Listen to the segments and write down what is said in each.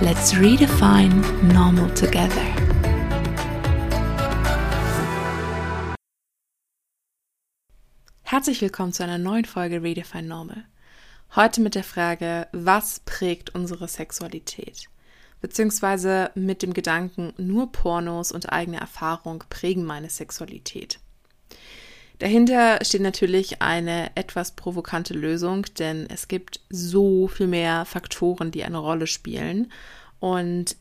Let's redefine normal together. Herzlich willkommen zu einer neuen Folge Redefine Normal. Heute mit der Frage, was prägt unsere Sexualität? Beziehungsweise mit dem Gedanken, nur Pornos und eigene Erfahrung prägen meine Sexualität. Dahinter steht natürlich eine etwas provokante Lösung, denn es gibt so viel mehr Faktoren, die eine Rolle spielen. Und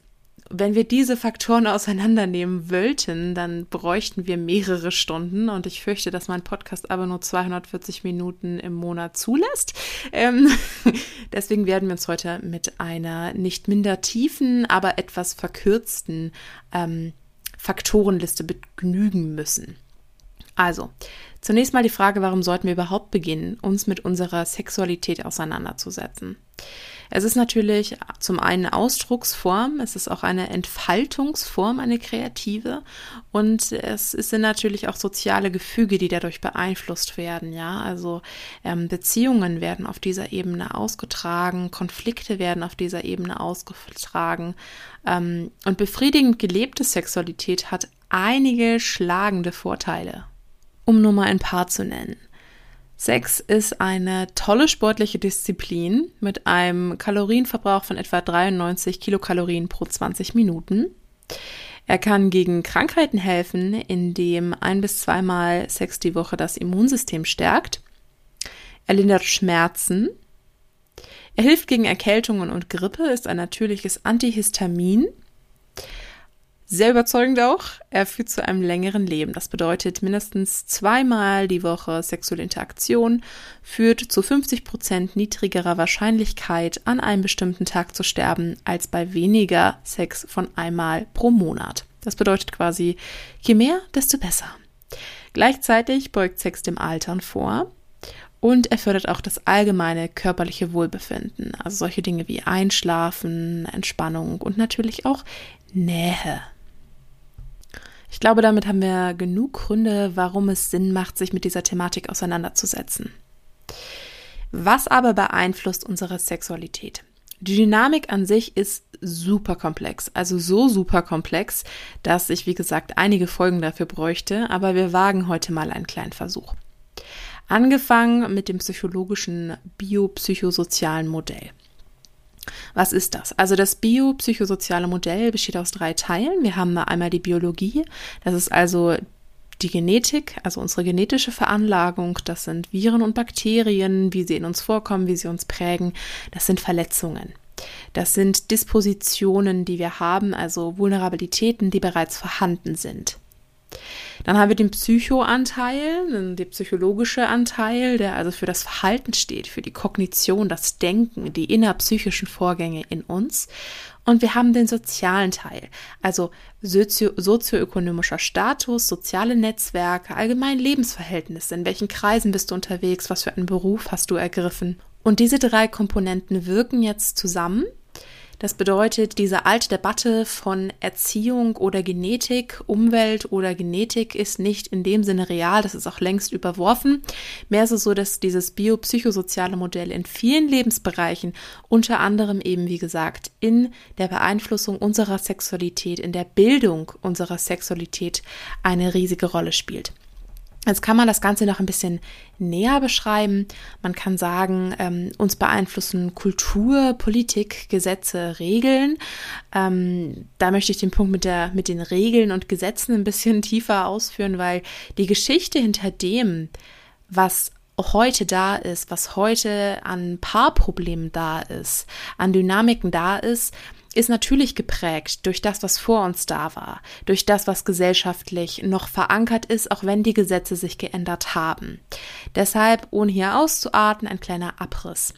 wenn wir diese Faktoren auseinandernehmen wollten, dann bräuchten wir mehrere Stunden und ich fürchte, dass mein Podcast aber nur 240 Minuten im Monat zulässt. Ähm, deswegen werden wir uns heute mit einer nicht minder tiefen, aber etwas verkürzten ähm, Faktorenliste begnügen müssen. Also, zunächst mal die Frage, warum sollten wir überhaupt beginnen, uns mit unserer Sexualität auseinanderzusetzen? Es ist natürlich zum einen Ausdrucksform, es ist auch eine Entfaltungsform, eine kreative und es sind natürlich auch soziale Gefüge, die dadurch beeinflusst werden. Ja, also ähm, Beziehungen werden auf dieser Ebene ausgetragen, Konflikte werden auf dieser Ebene ausgetragen ähm, und befriedigend gelebte Sexualität hat einige schlagende Vorteile. Um nur mal ein paar zu nennen. Sex ist eine tolle sportliche Disziplin mit einem Kalorienverbrauch von etwa 93 Kilokalorien pro 20 Minuten. Er kann gegen Krankheiten helfen, indem ein bis zweimal Sex die Woche das Immunsystem stärkt. Er lindert Schmerzen. Er hilft gegen Erkältungen und Grippe, ist ein natürliches Antihistamin sehr überzeugend auch. Er führt zu einem längeren Leben. Das bedeutet, mindestens zweimal die Woche sexuelle Interaktion führt zu 50 Prozent niedrigerer Wahrscheinlichkeit, an einem bestimmten Tag zu sterben, als bei weniger Sex von einmal pro Monat. Das bedeutet quasi, je mehr, desto besser. Gleichzeitig beugt Sex dem Altern vor. Und er fördert auch das allgemeine körperliche Wohlbefinden, also solche Dinge wie Einschlafen, Entspannung und natürlich auch Nähe. Ich glaube, damit haben wir genug Gründe, warum es Sinn macht, sich mit dieser Thematik auseinanderzusetzen. Was aber beeinflusst unsere Sexualität? Die Dynamik an sich ist super komplex, also so super komplex, dass ich, wie gesagt, einige Folgen dafür bräuchte, aber wir wagen heute mal einen kleinen Versuch. Angefangen mit dem psychologischen biopsychosozialen Modell. Was ist das? Also das biopsychosoziale Modell besteht aus drei Teilen. Wir haben einmal die Biologie, das ist also die Genetik, also unsere genetische Veranlagung, das sind Viren und Bakterien, wie sie in uns vorkommen, wie sie uns prägen, das sind Verletzungen. Das sind Dispositionen, die wir haben, also Vulnerabilitäten, die bereits vorhanden sind. Dann haben wir den Psychoanteil, den psychologische Anteil, der also für das Verhalten steht, für die Kognition, das Denken, die innerpsychischen Vorgänge in uns. Und wir haben den sozialen Teil, also sozio sozioökonomischer Status, soziale Netzwerke, allgemein Lebensverhältnisse, in welchen Kreisen bist du unterwegs, was für einen Beruf hast du ergriffen. Und diese drei Komponenten wirken jetzt zusammen das bedeutet, diese alte Debatte von Erziehung oder Genetik, Umwelt oder Genetik ist nicht in dem Sinne real, das ist auch längst überworfen. Mehr es so, dass dieses biopsychosoziale Modell in vielen Lebensbereichen, unter anderem eben, wie gesagt, in der Beeinflussung unserer Sexualität, in der Bildung unserer Sexualität eine riesige Rolle spielt. Jetzt kann man das Ganze noch ein bisschen näher beschreiben. Man kann sagen, ähm, uns beeinflussen Kultur, Politik, Gesetze, Regeln. Ähm, da möchte ich den Punkt mit, der, mit den Regeln und Gesetzen ein bisschen tiefer ausführen, weil die Geschichte hinter dem, was heute da ist, was heute an Paarproblemen da ist, an Dynamiken da ist, ist natürlich geprägt durch das, was vor uns da war, durch das, was gesellschaftlich noch verankert ist, auch wenn die Gesetze sich geändert haben. Deshalb, ohne hier auszuarten, ein kleiner Abriss.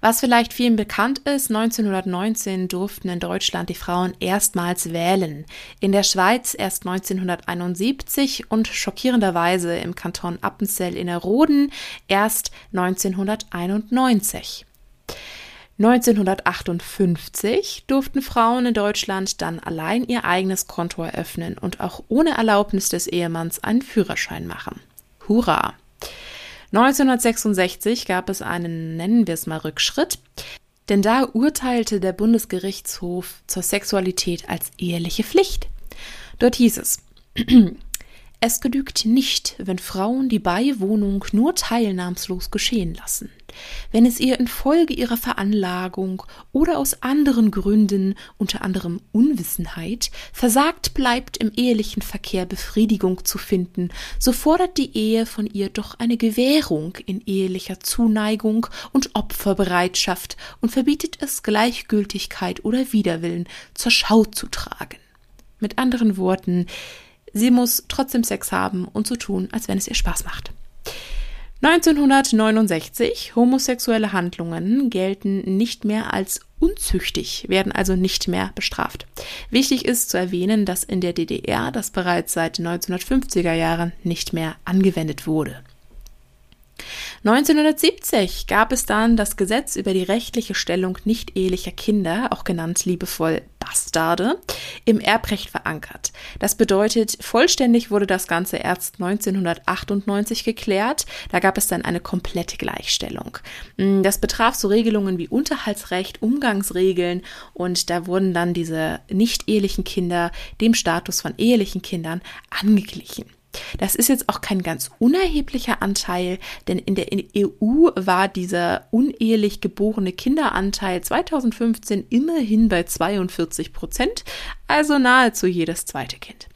Was vielleicht vielen bekannt ist, 1919 durften in Deutschland die Frauen erstmals wählen, in der Schweiz erst 1971 und schockierenderweise im Kanton Appenzell Innerrhoden erst 1991. 1958 durften Frauen in Deutschland dann allein ihr eigenes Konto eröffnen und auch ohne Erlaubnis des Ehemanns einen Führerschein machen. Hurra! 1966 gab es einen, nennen wir es mal, Rückschritt, denn da urteilte der Bundesgerichtshof zur Sexualität als eheliche Pflicht. Dort hieß es, es genügt nicht, wenn Frauen die Beiwohnung nur teilnahmslos geschehen lassen. Wenn es ihr infolge ihrer Veranlagung oder aus anderen Gründen, unter anderem Unwissenheit, versagt bleibt, im ehelichen Verkehr Befriedigung zu finden, so fordert die Ehe von ihr doch eine Gewährung in ehelicher Zuneigung und Opferbereitschaft und verbietet es Gleichgültigkeit oder Widerwillen zur Schau zu tragen. Mit anderen Worten, Sie muss trotzdem Sex haben und so tun, als wenn es ihr Spaß macht. 1969 homosexuelle Handlungen gelten nicht mehr als unzüchtig, werden also nicht mehr bestraft. Wichtig ist zu erwähnen, dass in der DDR das bereits seit 1950er Jahren nicht mehr angewendet wurde. 1970 gab es dann das Gesetz über die rechtliche Stellung nicht-ehelicher Kinder, auch genannt liebevoll Bastarde, im Erbrecht verankert. Das bedeutet, vollständig wurde das Ganze erst 1998 geklärt. Da gab es dann eine komplette Gleichstellung. Mm, das betraf so Regelungen wie Unterhaltsrecht, Umgangsregeln und da wurden dann diese nicht-ehelichen Kinder dem Status von ehelichen Kindern angeglichen. Das ist jetzt auch kein ganz unerheblicher Anteil, denn in der EU war dieser unehelich geborene Kinderanteil 2015 immerhin bei 42 Prozent, also nahezu jedes zweite Kind.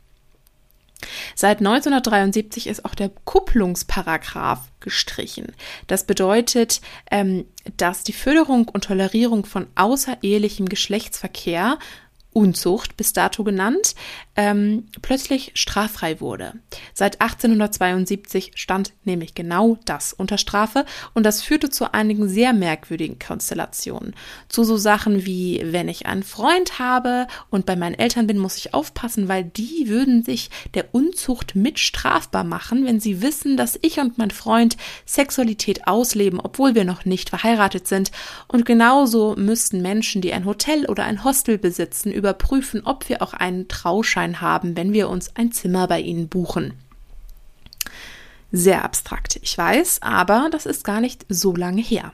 Seit 1973 ist auch der Kupplungsparagraph gestrichen. Das bedeutet, ähm, dass die Förderung und Tolerierung von außerehelichem Geschlechtsverkehr Unzucht bis dato genannt, ähm, plötzlich straffrei wurde. Seit 1872 stand nämlich genau das unter Strafe und das führte zu einigen sehr merkwürdigen Konstellationen. Zu so Sachen wie, wenn ich einen Freund habe und bei meinen Eltern bin, muss ich aufpassen, weil die würden sich der Unzucht mit strafbar machen, wenn sie wissen, dass ich und mein Freund Sexualität ausleben, obwohl wir noch nicht verheiratet sind. Und genauso müssten Menschen, die ein Hotel oder ein Hostel besitzen, überprüfen, ob wir auch einen Trauschein haben, wenn wir uns ein Zimmer bei ihnen buchen. Sehr abstrakt, ich weiß, aber das ist gar nicht so lange her.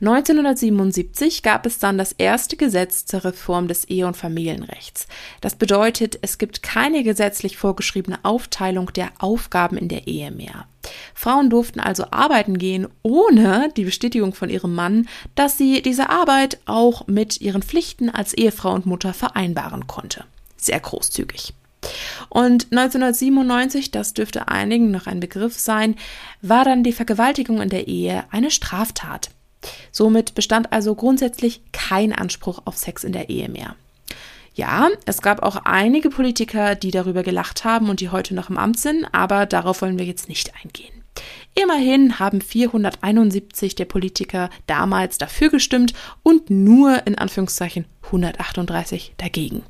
1977 gab es dann das erste Gesetz zur Reform des Ehe- und Familienrechts. Das bedeutet, es gibt keine gesetzlich vorgeschriebene Aufteilung der Aufgaben in der Ehe mehr. Frauen durften also arbeiten gehen, ohne die Bestätigung von ihrem Mann, dass sie diese Arbeit auch mit ihren Pflichten als Ehefrau und Mutter vereinbaren konnte. Sehr großzügig. Und 1997, das dürfte einigen noch ein Begriff sein, war dann die Vergewaltigung in der Ehe eine Straftat. Somit bestand also grundsätzlich kein Anspruch auf Sex in der Ehe mehr. Ja, es gab auch einige Politiker, die darüber gelacht haben und die heute noch im Amt sind, aber darauf wollen wir jetzt nicht eingehen. Immerhin haben 471 der Politiker damals dafür gestimmt und nur in Anführungszeichen 138 dagegen.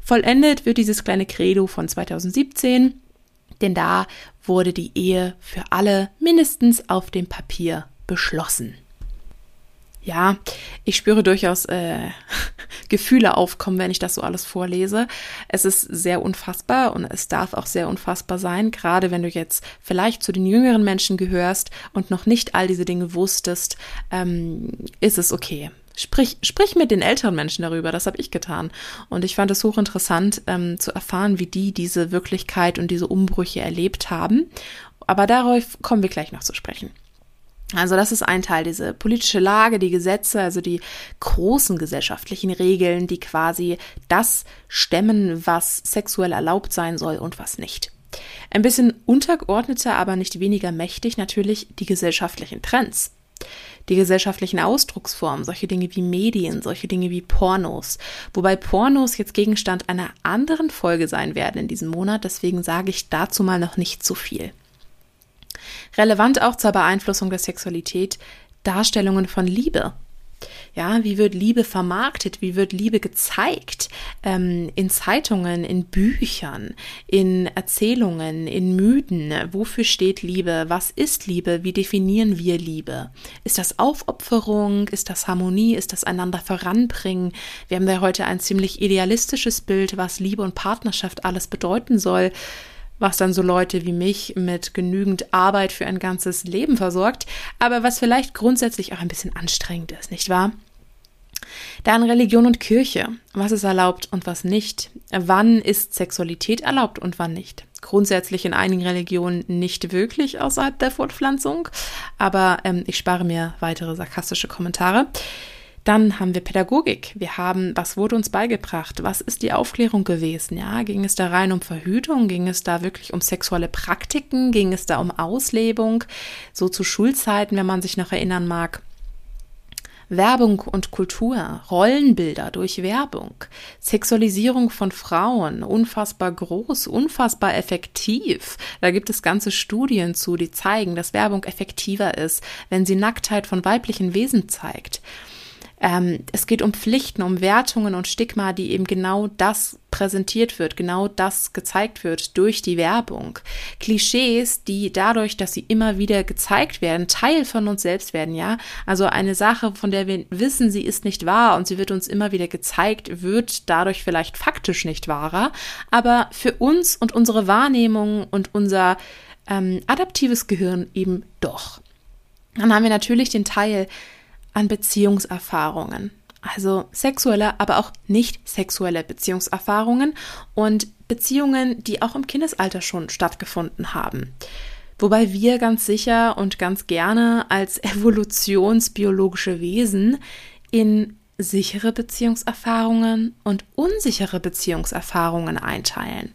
Vollendet wird dieses kleine Credo von 2017, denn da wurde die Ehe für alle mindestens auf dem Papier beschlossen. Ja, ich spüre durchaus äh, Gefühle aufkommen, wenn ich das so alles vorlese. Es ist sehr unfassbar und es darf auch sehr unfassbar sein, gerade wenn du jetzt vielleicht zu den jüngeren Menschen gehörst und noch nicht all diese Dinge wusstest, ähm, ist es okay. Sprich, sprich mit den älteren Menschen darüber, das habe ich getan. Und ich fand es hochinteressant ähm, zu erfahren, wie die diese Wirklichkeit und diese Umbrüche erlebt haben. Aber darauf kommen wir gleich noch zu sprechen. Also das ist ein Teil, diese politische Lage, die Gesetze, also die großen gesellschaftlichen Regeln, die quasi das stemmen, was sexuell erlaubt sein soll und was nicht. Ein bisschen untergeordneter, aber nicht weniger mächtig natürlich die gesellschaftlichen Trends. Die gesellschaftlichen Ausdrucksformen, solche Dinge wie Medien, solche Dinge wie Pornos. Wobei Pornos jetzt Gegenstand einer anderen Folge sein werden in diesem Monat, deswegen sage ich dazu mal noch nicht zu viel. Relevant auch zur Beeinflussung der Sexualität Darstellungen von Liebe. Ja, wie wird Liebe vermarktet? Wie wird Liebe gezeigt? Ähm, in Zeitungen, in Büchern, in Erzählungen, in Mythen. Wofür steht Liebe? Was ist Liebe? Wie definieren wir Liebe? Ist das Aufopferung? Ist das Harmonie? Ist das einander voranbringen? Wir haben da heute ein ziemlich idealistisches Bild, was Liebe und Partnerschaft alles bedeuten soll was dann so Leute wie mich mit genügend Arbeit für ein ganzes Leben versorgt, aber was vielleicht grundsätzlich auch ein bisschen anstrengend ist, nicht wahr? Dann Religion und Kirche. Was ist erlaubt und was nicht? Wann ist Sexualität erlaubt und wann nicht? Grundsätzlich in einigen Religionen nicht wirklich außerhalb der Fortpflanzung, aber ähm, ich spare mir weitere sarkastische Kommentare. Dann haben wir Pädagogik. Wir haben, was wurde uns beigebracht? Was ist die Aufklärung gewesen? Ja, ging es da rein um Verhütung? Ging es da wirklich um sexuelle Praktiken? Ging es da um Auslebung? So zu Schulzeiten, wenn man sich noch erinnern mag. Werbung und Kultur, Rollenbilder durch Werbung, Sexualisierung von Frauen, unfassbar groß, unfassbar effektiv. Da gibt es ganze Studien zu, die zeigen, dass Werbung effektiver ist, wenn sie Nacktheit von weiblichen Wesen zeigt. Ähm, es geht um Pflichten, um Wertungen und Stigma, die eben genau das präsentiert wird, genau das gezeigt wird durch die Werbung. Klischees, die dadurch, dass sie immer wieder gezeigt werden, Teil von uns selbst werden, ja. Also eine Sache, von der wir wissen, sie ist nicht wahr und sie wird uns immer wieder gezeigt, wird dadurch vielleicht faktisch nicht wahrer, aber für uns und unsere Wahrnehmung und unser ähm, adaptives Gehirn eben doch. Dann haben wir natürlich den Teil, an Beziehungserfahrungen. Also sexuelle, aber auch nicht sexuelle Beziehungserfahrungen und Beziehungen, die auch im Kindesalter schon stattgefunden haben. Wobei wir ganz sicher und ganz gerne als evolutionsbiologische Wesen in sichere Beziehungserfahrungen und unsichere Beziehungserfahrungen einteilen.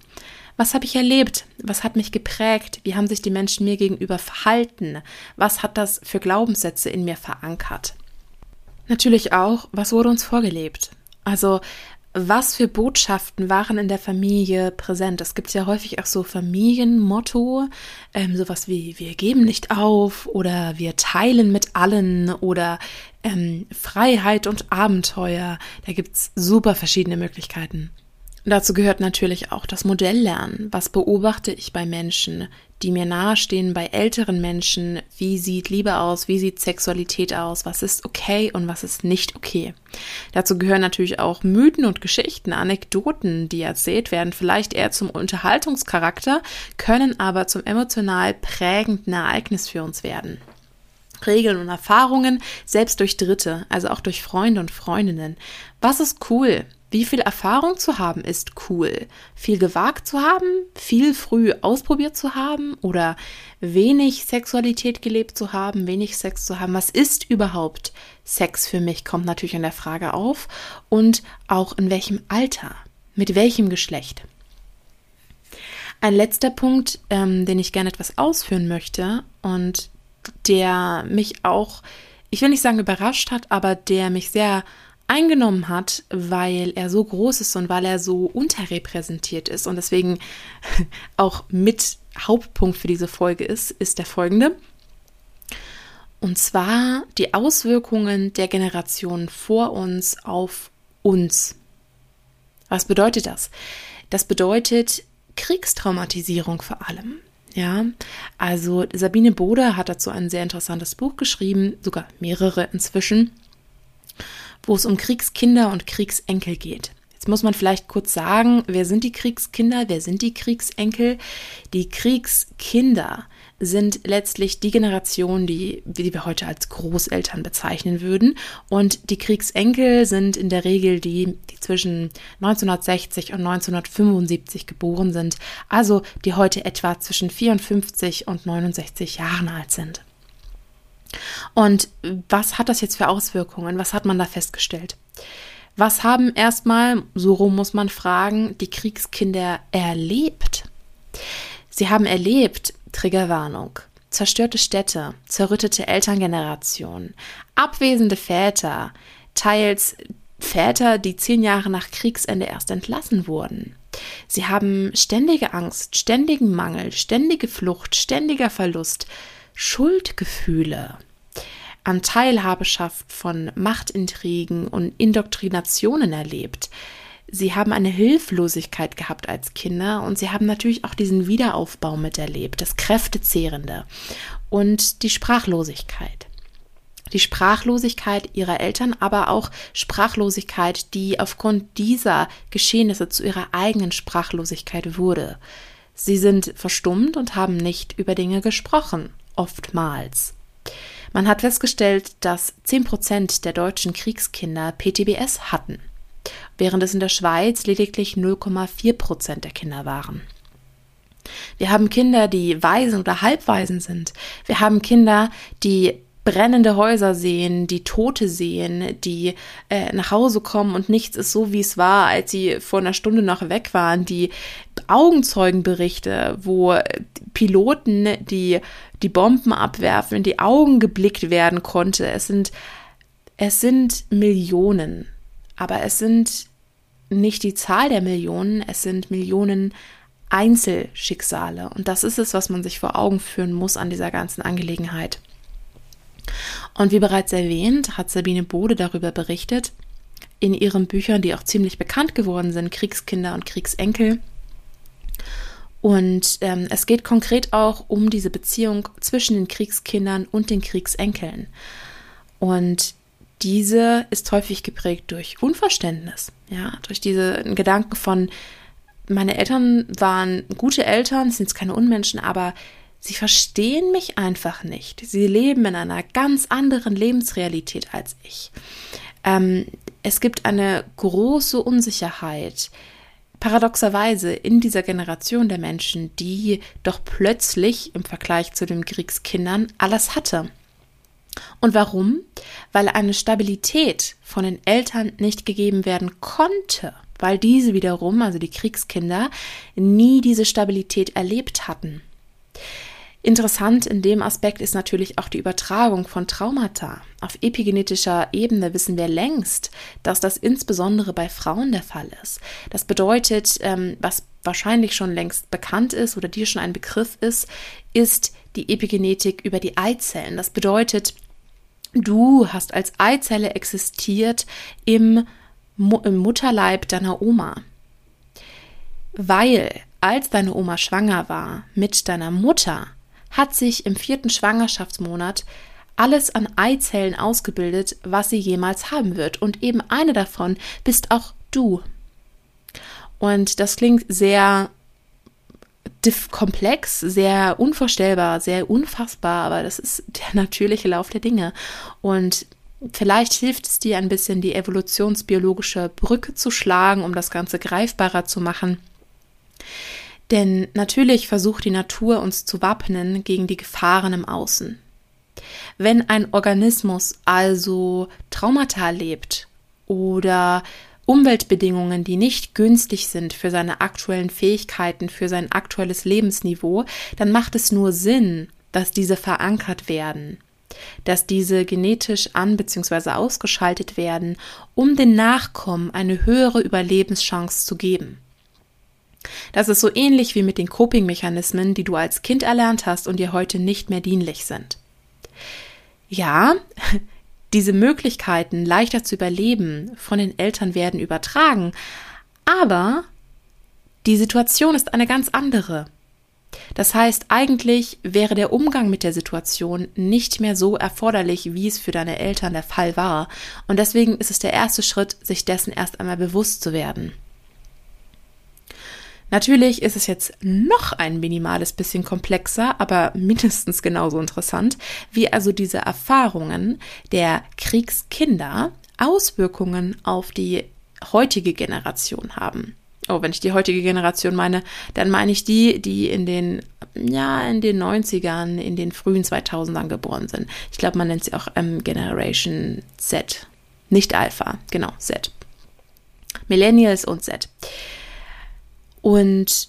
Was habe ich erlebt? Was hat mich geprägt? Wie haben sich die Menschen mir gegenüber verhalten? Was hat das für Glaubenssätze in mir verankert? Natürlich auch, was wurde uns vorgelebt? Also, was für Botschaften waren in der Familie präsent? Es gibt ja häufig auch so Familienmotto, ähm, sowas wie wir geben nicht auf oder wir teilen mit allen oder ähm, Freiheit und Abenteuer. Da gibt's super verschiedene Möglichkeiten. Dazu gehört natürlich auch das Modelllernen. Was beobachte ich bei Menschen, die mir nahestehen, bei älteren Menschen? Wie sieht Liebe aus? Wie sieht Sexualität aus? Was ist okay und was ist nicht okay? Dazu gehören natürlich auch Mythen und Geschichten, Anekdoten, die erzählt werden, vielleicht eher zum Unterhaltungscharakter, können aber zum emotional prägenden Ereignis für uns werden. Regeln und Erfahrungen, selbst durch Dritte, also auch durch Freunde und Freundinnen. Was ist cool? Wie viel Erfahrung zu haben ist cool. Viel gewagt zu haben, viel früh ausprobiert zu haben oder wenig Sexualität gelebt zu haben, wenig Sex zu haben. Was ist überhaupt Sex für mich? Kommt natürlich in der Frage auf. Und auch in welchem Alter? Mit welchem Geschlecht? Ein letzter Punkt, ähm, den ich gerne etwas ausführen möchte und der mich auch, ich will nicht sagen überrascht hat, aber der mich sehr eingenommen hat, weil er so groß ist und weil er so unterrepräsentiert ist und deswegen auch mit Hauptpunkt für diese Folge ist, ist der folgende. Und zwar die Auswirkungen der Generationen vor uns auf uns. Was bedeutet das? Das bedeutet Kriegstraumatisierung vor allem. Ja, also Sabine Bode hat dazu ein sehr interessantes Buch geschrieben, sogar mehrere inzwischen wo es um Kriegskinder und Kriegsenkel geht. Jetzt muss man vielleicht kurz sagen, wer sind die Kriegskinder, wer sind die Kriegsenkel? Die Kriegskinder sind letztlich die Generation, die, die wir heute als Großeltern bezeichnen würden. Und die Kriegsenkel sind in der Regel die, die zwischen 1960 und 1975 geboren sind, also die heute etwa zwischen 54 und 69 Jahren alt sind. Und was hat das jetzt für Auswirkungen? Was hat man da festgestellt? Was haben erstmal, so rum muss man fragen, die Kriegskinder erlebt? Sie haben erlebt, Triggerwarnung, zerstörte Städte, zerrüttete Elterngenerationen, abwesende Väter, teils Väter, die zehn Jahre nach Kriegsende erst entlassen wurden. Sie haben ständige Angst, ständigen Mangel, ständige Flucht, ständiger Verlust, Schuldgefühle. an Teilhabeschaft von Machtintrigen und Indoktrinationen erlebt. Sie haben eine Hilflosigkeit gehabt als Kinder und sie haben natürlich auch diesen Wiederaufbau miterlebt, das Kräftezehrende und die Sprachlosigkeit. Die Sprachlosigkeit ihrer Eltern, aber auch Sprachlosigkeit, die aufgrund dieser Geschehnisse zu ihrer eigenen Sprachlosigkeit wurde. Sie sind verstummt und haben nicht über Dinge gesprochen, oftmals. Man hat festgestellt, dass 10% der deutschen Kriegskinder PTBS hatten, während es in der Schweiz lediglich 0,4% der Kinder waren. Wir haben Kinder, die Waisen oder Halbwaisen sind. Wir haben Kinder, die brennende Häuser sehen, die Tote sehen, die äh, nach Hause kommen und nichts ist so, wie es war, als sie vor einer Stunde noch weg waren, die Augenzeugenberichte, wo Piloten, die die Bomben abwerfen, in die Augen geblickt werden konnte. Es sind, es sind Millionen, aber es sind nicht die Zahl der Millionen, es sind Millionen Einzelschicksale. Und das ist es, was man sich vor Augen führen muss an dieser ganzen Angelegenheit. Und wie bereits erwähnt, hat Sabine Bode darüber berichtet, in ihren Büchern, die auch ziemlich bekannt geworden sind, Kriegskinder und Kriegsenkel. Und ähm, es geht konkret auch um diese Beziehung zwischen den Kriegskindern und den Kriegsenkeln. Und diese ist häufig geprägt durch Unverständnis, ja, durch diese Gedanken von, meine Eltern waren gute Eltern, sind jetzt keine Unmenschen, aber Sie verstehen mich einfach nicht. Sie leben in einer ganz anderen Lebensrealität als ich. Ähm, es gibt eine große Unsicherheit, paradoxerweise in dieser Generation der Menschen, die doch plötzlich im Vergleich zu den Kriegskindern alles hatte. Und warum? Weil eine Stabilität von den Eltern nicht gegeben werden konnte, weil diese wiederum, also die Kriegskinder, nie diese Stabilität erlebt hatten. Interessant in dem Aspekt ist natürlich auch die Übertragung von Traumata. Auf epigenetischer Ebene wissen wir längst, dass das insbesondere bei Frauen der Fall ist. Das bedeutet, ähm, was wahrscheinlich schon längst bekannt ist oder dir schon ein Begriff ist, ist die Epigenetik über die Eizellen. Das bedeutet, du hast als Eizelle existiert im, im Mutterleib deiner Oma. Weil als deine Oma schwanger war mit deiner Mutter, hat sich im vierten Schwangerschaftsmonat alles an Eizellen ausgebildet, was sie jemals haben wird. Und eben eine davon bist auch du. Und das klingt sehr komplex, sehr unvorstellbar, sehr unfassbar, aber das ist der natürliche Lauf der Dinge. Und vielleicht hilft es dir ein bisschen, die evolutionsbiologische Brücke zu schlagen, um das Ganze greifbarer zu machen. Denn natürlich versucht die Natur uns zu wappnen gegen die Gefahren im Außen. Wenn ein Organismus also Traumata erlebt oder Umweltbedingungen, die nicht günstig sind für seine aktuellen Fähigkeiten, für sein aktuelles Lebensniveau, dann macht es nur Sinn, dass diese verankert werden, dass diese genetisch an bzw. ausgeschaltet werden, um den Nachkommen eine höhere Überlebenschance zu geben. Das ist so ähnlich wie mit den Coping-Mechanismen, die du als Kind erlernt hast und dir heute nicht mehr dienlich sind. Ja, diese Möglichkeiten, leichter zu überleben, von den Eltern werden übertragen, aber die Situation ist eine ganz andere. Das heißt, eigentlich wäre der Umgang mit der Situation nicht mehr so erforderlich, wie es für deine Eltern der Fall war. Und deswegen ist es der erste Schritt, sich dessen erst einmal bewusst zu werden. Natürlich ist es jetzt noch ein minimales bisschen komplexer, aber mindestens genauso interessant, wie also diese Erfahrungen der Kriegskinder Auswirkungen auf die heutige Generation haben. Oh, wenn ich die heutige Generation meine, dann meine ich die, die in den, ja, in den 90ern, in den frühen 2000ern geboren sind. Ich glaube, man nennt sie auch ähm, Generation Z. Nicht Alpha, genau, Z. Millennials und Z. Und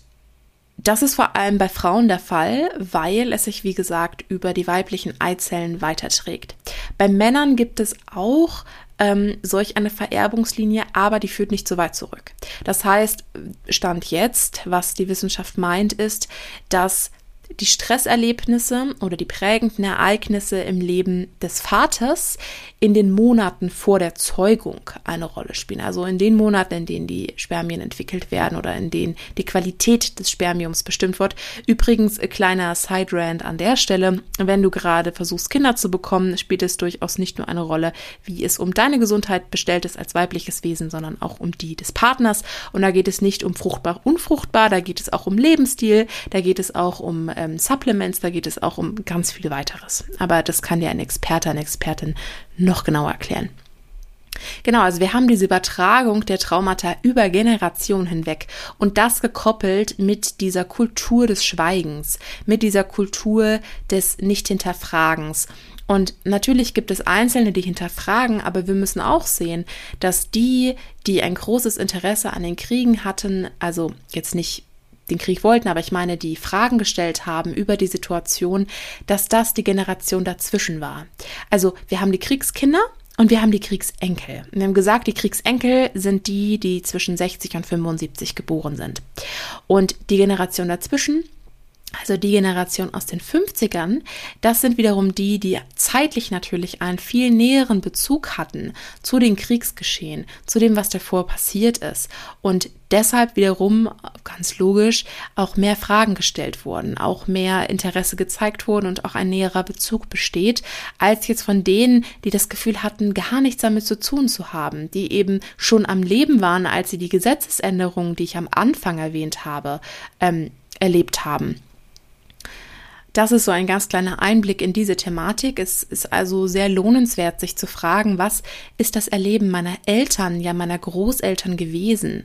das ist vor allem bei Frauen der Fall, weil es sich, wie gesagt, über die weiblichen Eizellen weiterträgt. Bei Männern gibt es auch ähm, solch eine Vererbungslinie, aber die führt nicht so weit zurück. Das heißt, Stand jetzt, was die Wissenschaft meint, ist, dass die Stresserlebnisse oder die prägenden Ereignisse im Leben des Vaters in den Monaten vor der Zeugung eine Rolle spielen. Also in den Monaten, in denen die Spermien entwickelt werden oder in denen die Qualität des Spermiums bestimmt wird. Übrigens, kleiner Side-Rand an der Stelle, wenn du gerade versuchst, Kinder zu bekommen, spielt es durchaus nicht nur eine Rolle, wie es um deine Gesundheit bestellt ist als weibliches Wesen, sondern auch um die des Partners. Und da geht es nicht um fruchtbar, unfruchtbar, da geht es auch um Lebensstil, da geht es auch um ähm, Supplements, da geht es auch um ganz viel weiteres. Aber das kann dir ein Experte, eine Expertin noch genauer erklären. Genau, also wir haben diese Übertragung der Traumata über Generationen hinweg und das gekoppelt mit dieser Kultur des Schweigens, mit dieser Kultur des Nicht-Hinterfragens. Und natürlich gibt es Einzelne, die hinterfragen, aber wir müssen auch sehen, dass die, die ein großes Interesse an den Kriegen hatten, also jetzt nicht den Krieg wollten, aber ich meine, die Fragen gestellt haben über die Situation, dass das die Generation dazwischen war. Also wir haben die Kriegskinder und wir haben die Kriegsenkel. Wir haben gesagt, die Kriegsenkel sind die, die zwischen 60 und 75 geboren sind. Und die Generation dazwischen also die Generation aus den 50ern, das sind wiederum die, die zeitlich natürlich einen viel näheren Bezug hatten zu den Kriegsgeschehen, zu dem, was davor passiert ist. Und deshalb wiederum, ganz logisch, auch mehr Fragen gestellt wurden, auch mehr Interesse gezeigt wurden und auch ein näherer Bezug besteht, als jetzt von denen, die das Gefühl hatten, gar nichts damit zu tun zu haben, die eben schon am Leben waren, als sie die Gesetzesänderungen, die ich am Anfang erwähnt habe, ähm, erlebt haben. Das ist so ein ganz kleiner Einblick in diese Thematik. Es ist also sehr lohnenswert, sich zu fragen, was ist das Erleben meiner Eltern, ja meiner Großeltern gewesen,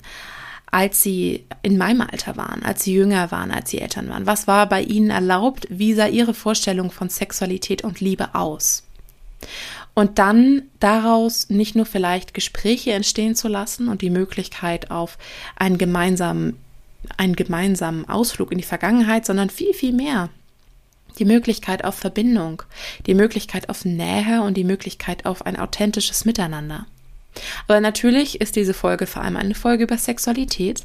als sie in meinem Alter waren, als sie jünger waren, als sie Eltern waren. Was war bei ihnen erlaubt? Wie sah ihre Vorstellung von Sexualität und Liebe aus? Und dann daraus nicht nur vielleicht Gespräche entstehen zu lassen und die Möglichkeit auf einen gemeinsamen, einen gemeinsamen Ausflug in die Vergangenheit, sondern viel, viel mehr die Möglichkeit auf Verbindung, die Möglichkeit auf Nähe und die Möglichkeit auf ein authentisches Miteinander. Aber natürlich ist diese Folge vor allem eine Folge über Sexualität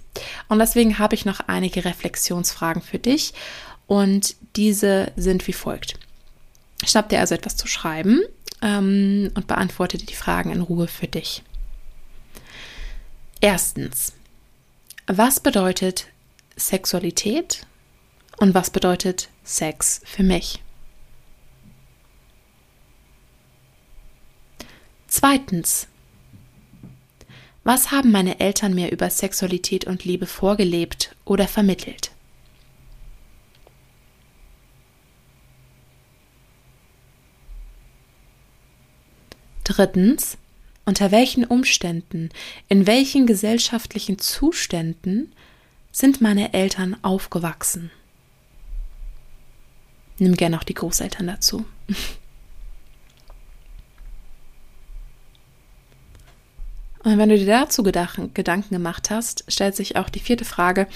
und deswegen habe ich noch einige Reflexionsfragen für dich und diese sind wie folgt. Schnapp dir also etwas zu schreiben ähm, und beantworte die Fragen in Ruhe für dich. Erstens, was bedeutet Sexualität und was bedeutet Sex für mich? Zweitens. Was haben meine Eltern mir über Sexualität und Liebe vorgelebt oder vermittelt? Drittens. Unter welchen Umständen, in welchen gesellschaftlichen Zuständen sind meine Eltern aufgewachsen? Nimm gerne auch die Großeltern dazu. Und wenn du dir dazu Gedanken gemacht hast, stellt sich auch die vierte Frage,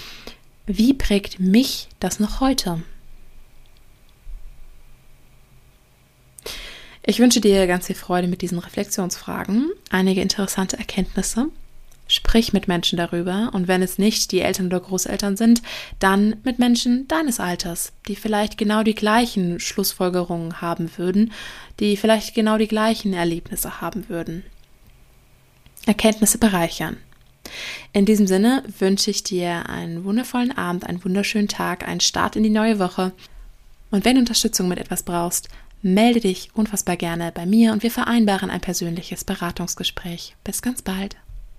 wie prägt mich das noch heute? Ich wünsche dir ganz viel Freude mit diesen Reflexionsfragen, einige interessante Erkenntnisse Sprich mit Menschen darüber und wenn es nicht die Eltern oder Großeltern sind, dann mit Menschen deines Alters, die vielleicht genau die gleichen Schlussfolgerungen haben würden, die vielleicht genau die gleichen Erlebnisse haben würden. Erkenntnisse bereichern. In diesem Sinne wünsche ich dir einen wundervollen Abend, einen wunderschönen Tag, einen Start in die neue Woche. Und wenn du Unterstützung mit etwas brauchst, melde dich unfassbar gerne bei mir und wir vereinbaren ein persönliches Beratungsgespräch. Bis ganz bald.